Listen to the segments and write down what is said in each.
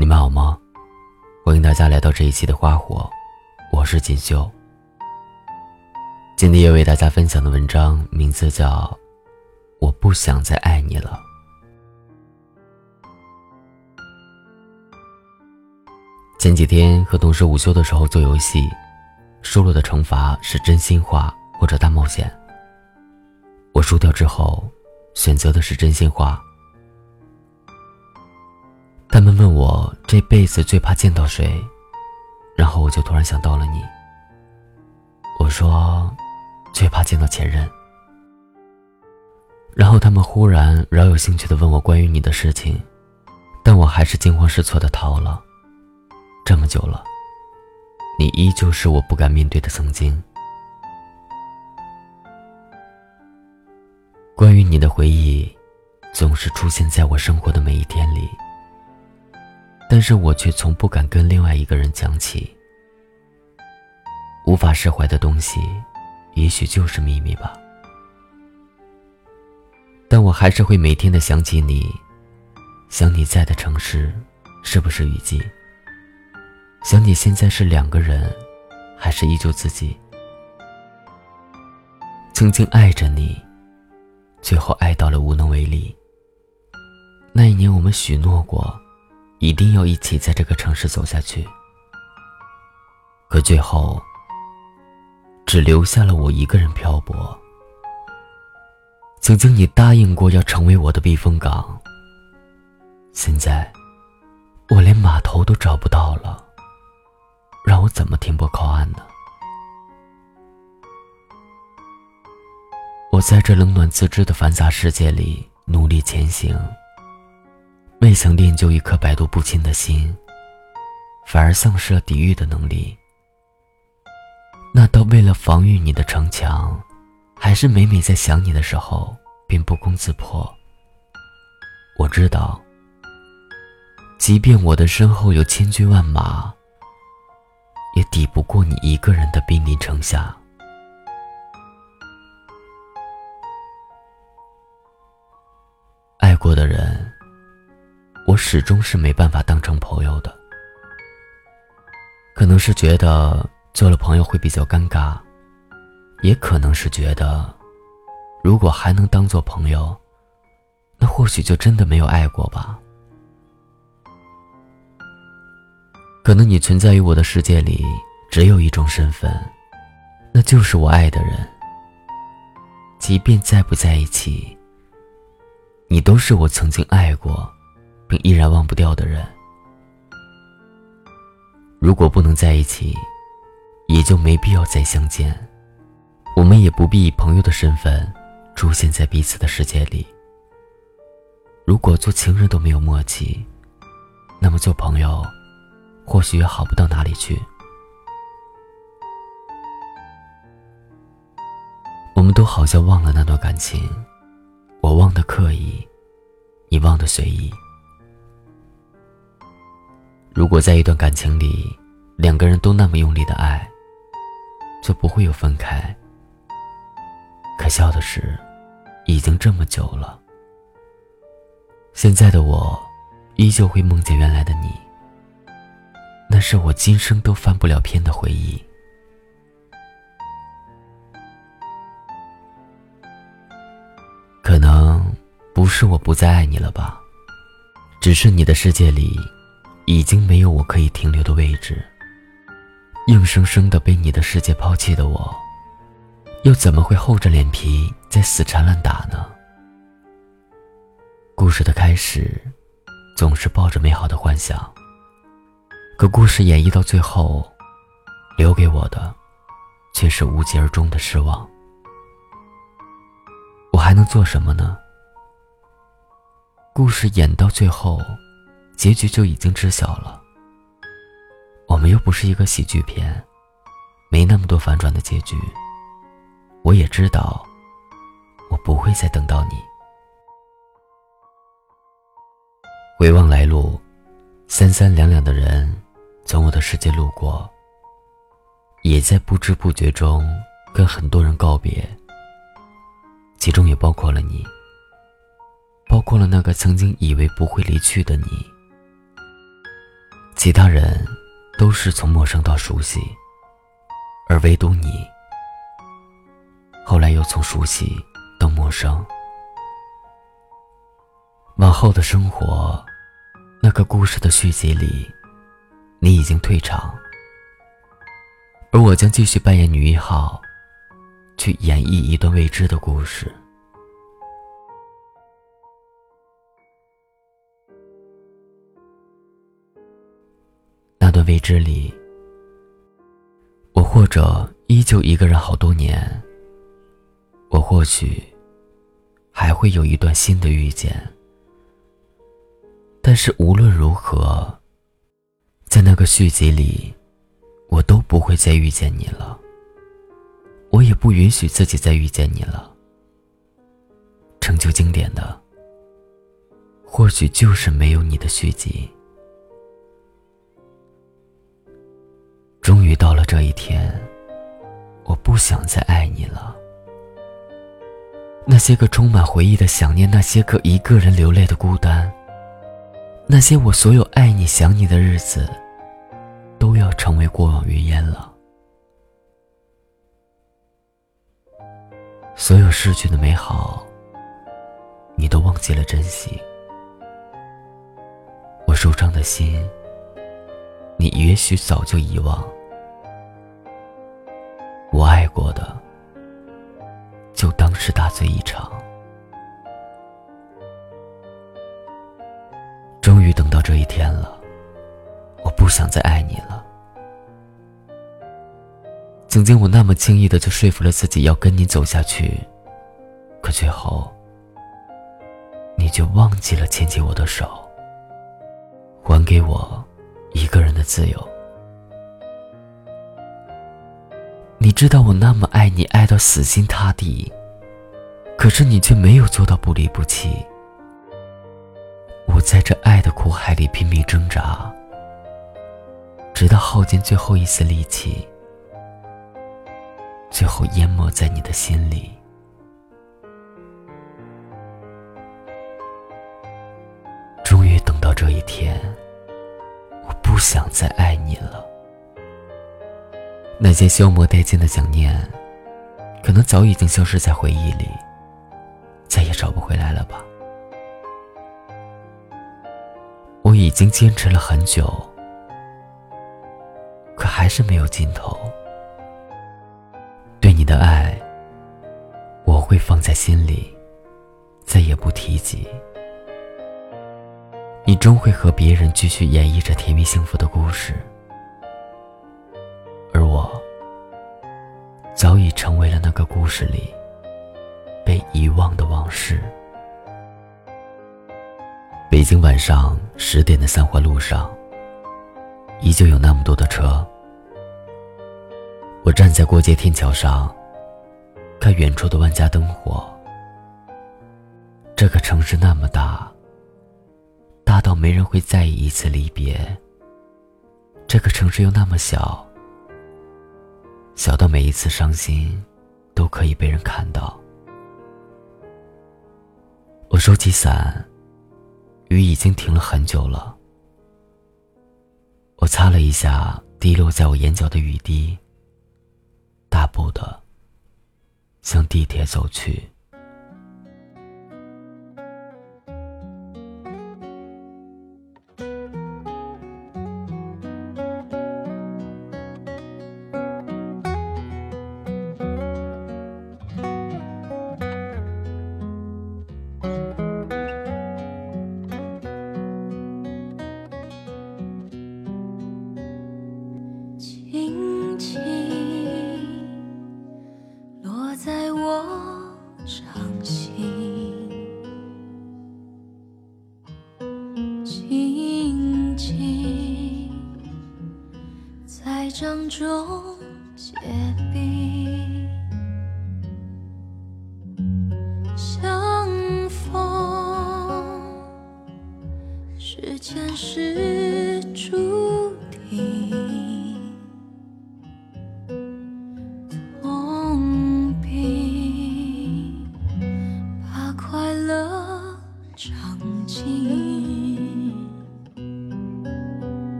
你们好吗？欢迎大家来到这一期的花火，我是锦绣。今天要为大家分享的文章名字叫《我不想再爱你了》。前几天和同事午休的时候做游戏，输了的惩罚是真心话或者大冒险。我输掉之后，选择的是真心话。他们问我这辈子最怕见到谁，然后我就突然想到了你。我说，最怕见到前任。然后他们忽然饶有兴趣的问我关于你的事情，但我还是惊慌失措的逃了。这么久了，你依旧是我不敢面对的曾经。关于你的回忆，总是出现在我生活的每一天里。但是我却从不敢跟另外一个人讲起。无法释怀的东西，也许就是秘密吧。但我还是会每天的想起你，想你在的城市是不是雨季？想你现在是两个人，还是依旧自己？曾经爱着你，最后爱到了无能为力。那一年我们许诺过。一定要一起在这个城市走下去，可最后只留下了我一个人漂泊。曾经你答应过要成为我的避风港，现在我连码头都找不到了，让我怎么停泊靠岸呢？我在这冷暖自知的繁杂世界里努力前行。未曾练就一颗百毒不侵的心，反而丧失了抵御的能力。那道为了防御你的城墙，还是每每在想你的时候便不攻自破。我知道，即便我的身后有千军万马，也抵不过你一个人的兵临城下。爱过的人。我始终是没办法当成朋友的，可能是觉得做了朋友会比较尴尬，也可能是觉得，如果还能当做朋友，那或许就真的没有爱过吧。可能你存在于我的世界里，只有一种身份，那就是我爱的人。即便在不在一起，你都是我曾经爱过。并依然忘不掉的人，如果不能在一起，也就没必要再相见。我们也不必以朋友的身份出现在彼此的世界里。如果做情人都没有默契，那么做朋友，或许也好不到哪里去。我们都好像忘了那段感情，我忘的刻意，你忘的随意。如果在一段感情里，两个人都那么用力的爱，就不会有分开。可笑的是，已经这么久了，现在的我，依旧会梦见原来的你。那是我今生都翻不了篇的回忆。可能不是我不再爱你了吧，只是你的世界里。已经没有我可以停留的位置。硬生生的被你的世界抛弃的我，又怎么会厚着脸皮再死缠烂打呢？故事的开始，总是抱着美好的幻想。可故事演绎到最后，留给我的，却是无疾而终的失望。我还能做什么呢？故事演到最后。结局就已经知晓了。我们又不是一个喜剧片，没那么多反转的结局。我也知道，我不会再等到你。回望来路，三三两两的人从我的世界路过，也在不知不觉中跟很多人告别，其中也包括了你，包括了那个曾经以为不会离去的你。其他人都是从陌生到熟悉，而唯独你，后来又从熟悉到陌生。往后的生活，那个故事的续集里，你已经退场，而我将继续扮演女一号，去演绎一段未知的故事。未知里，我或者依旧一个人好多年，我或许还会有一段新的遇见。但是无论如何，在那个续集里，我都不会再遇见你了。我也不允许自己再遇见你了。成就经典的，或许就是没有你的续集。终于到了这一天，我不想再爱你了。那些个充满回忆的想念，那些个一个人流泪的孤单。那些我所有爱你、想你的日子，都要成为过往云烟了。所有逝去的美好，你都忘记了珍惜。我受伤的心，你也许早就遗忘。我爱过的，就当是大醉一场。终于等到这一天了，我不想再爱你了。曾经我那么轻易的就说服了自己要跟你走下去，可最后，你就忘记了牵起我的手，还给我一个人的自由。你知道我那么爱你，爱到死心塌地，可是你却没有做到不离不弃。我在这爱的苦海里拼命挣扎，直到耗尽最后一丝力气，最后淹没在你的心里。终于等到这一天，不想再爱你了。那些消磨殆尽的想念，可能早已经消失在回忆里，再也找不回来了吧。我已经坚持了很久，可还是没有尽头。对你的爱，我会放在心里，再也不提及。你终会和别人继续演绎着甜蜜幸福的故事，而我早已成为了那个故事里被遗忘的往事。北京晚上十点的三环路上，依旧有那么多的车。我站在过街天桥上，看远处的万家灯火。这个城市那么大，大到没人会在意一次离别。这个城市又那么小，小到每一次伤心都可以被人看到。我收起伞。雨已经停了很久了，我擦了一下滴落在我眼角的雨滴，大步的向地铁走去。是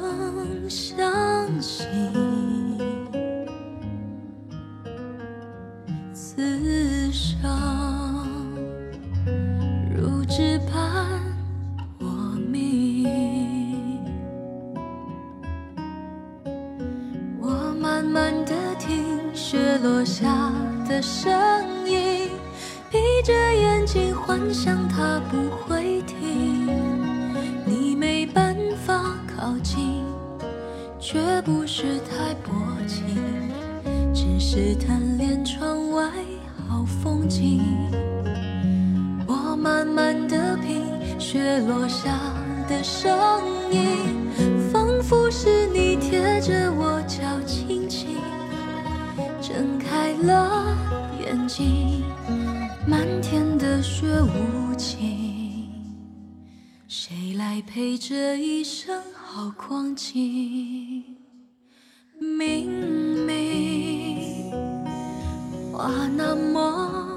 能相信，此生如纸般我命。我慢慢的听雪落下的声音，闭着眼睛幻想它不会停。绝不是太薄情，只是贪恋窗外好风景。我慢慢的品雪落下的声音，仿佛是你贴着我脚轻轻睁开了眼睛，漫天的雪无情。谁来陪这一生好光景？明明话那么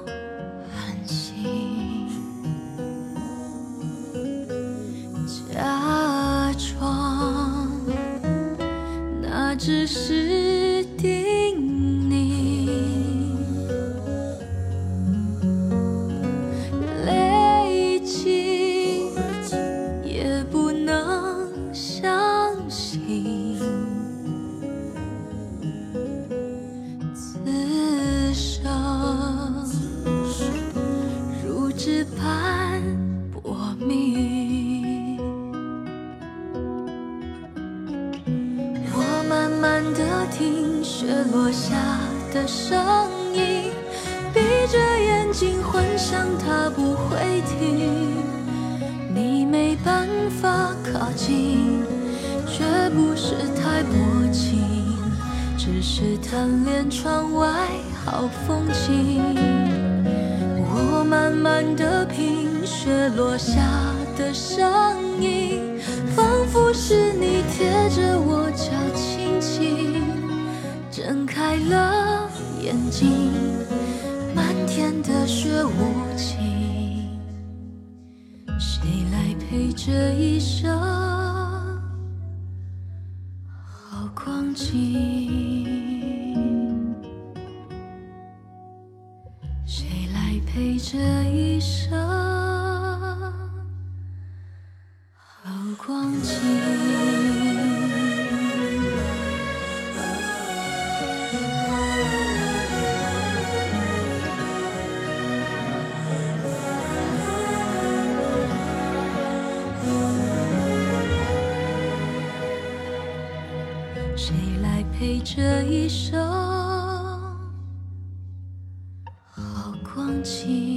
慢慢的听雪落下的声音，闭着眼睛幻想它不会停。你没办法靠近，却不是太薄情，只是贪恋窗外好风景。我慢慢的品雪落下的声音，仿佛是你贴着我脚睁开了眼睛，漫天的雪无情，谁来陪这一生好光景？谁来陪这一生好光景？一生好光景。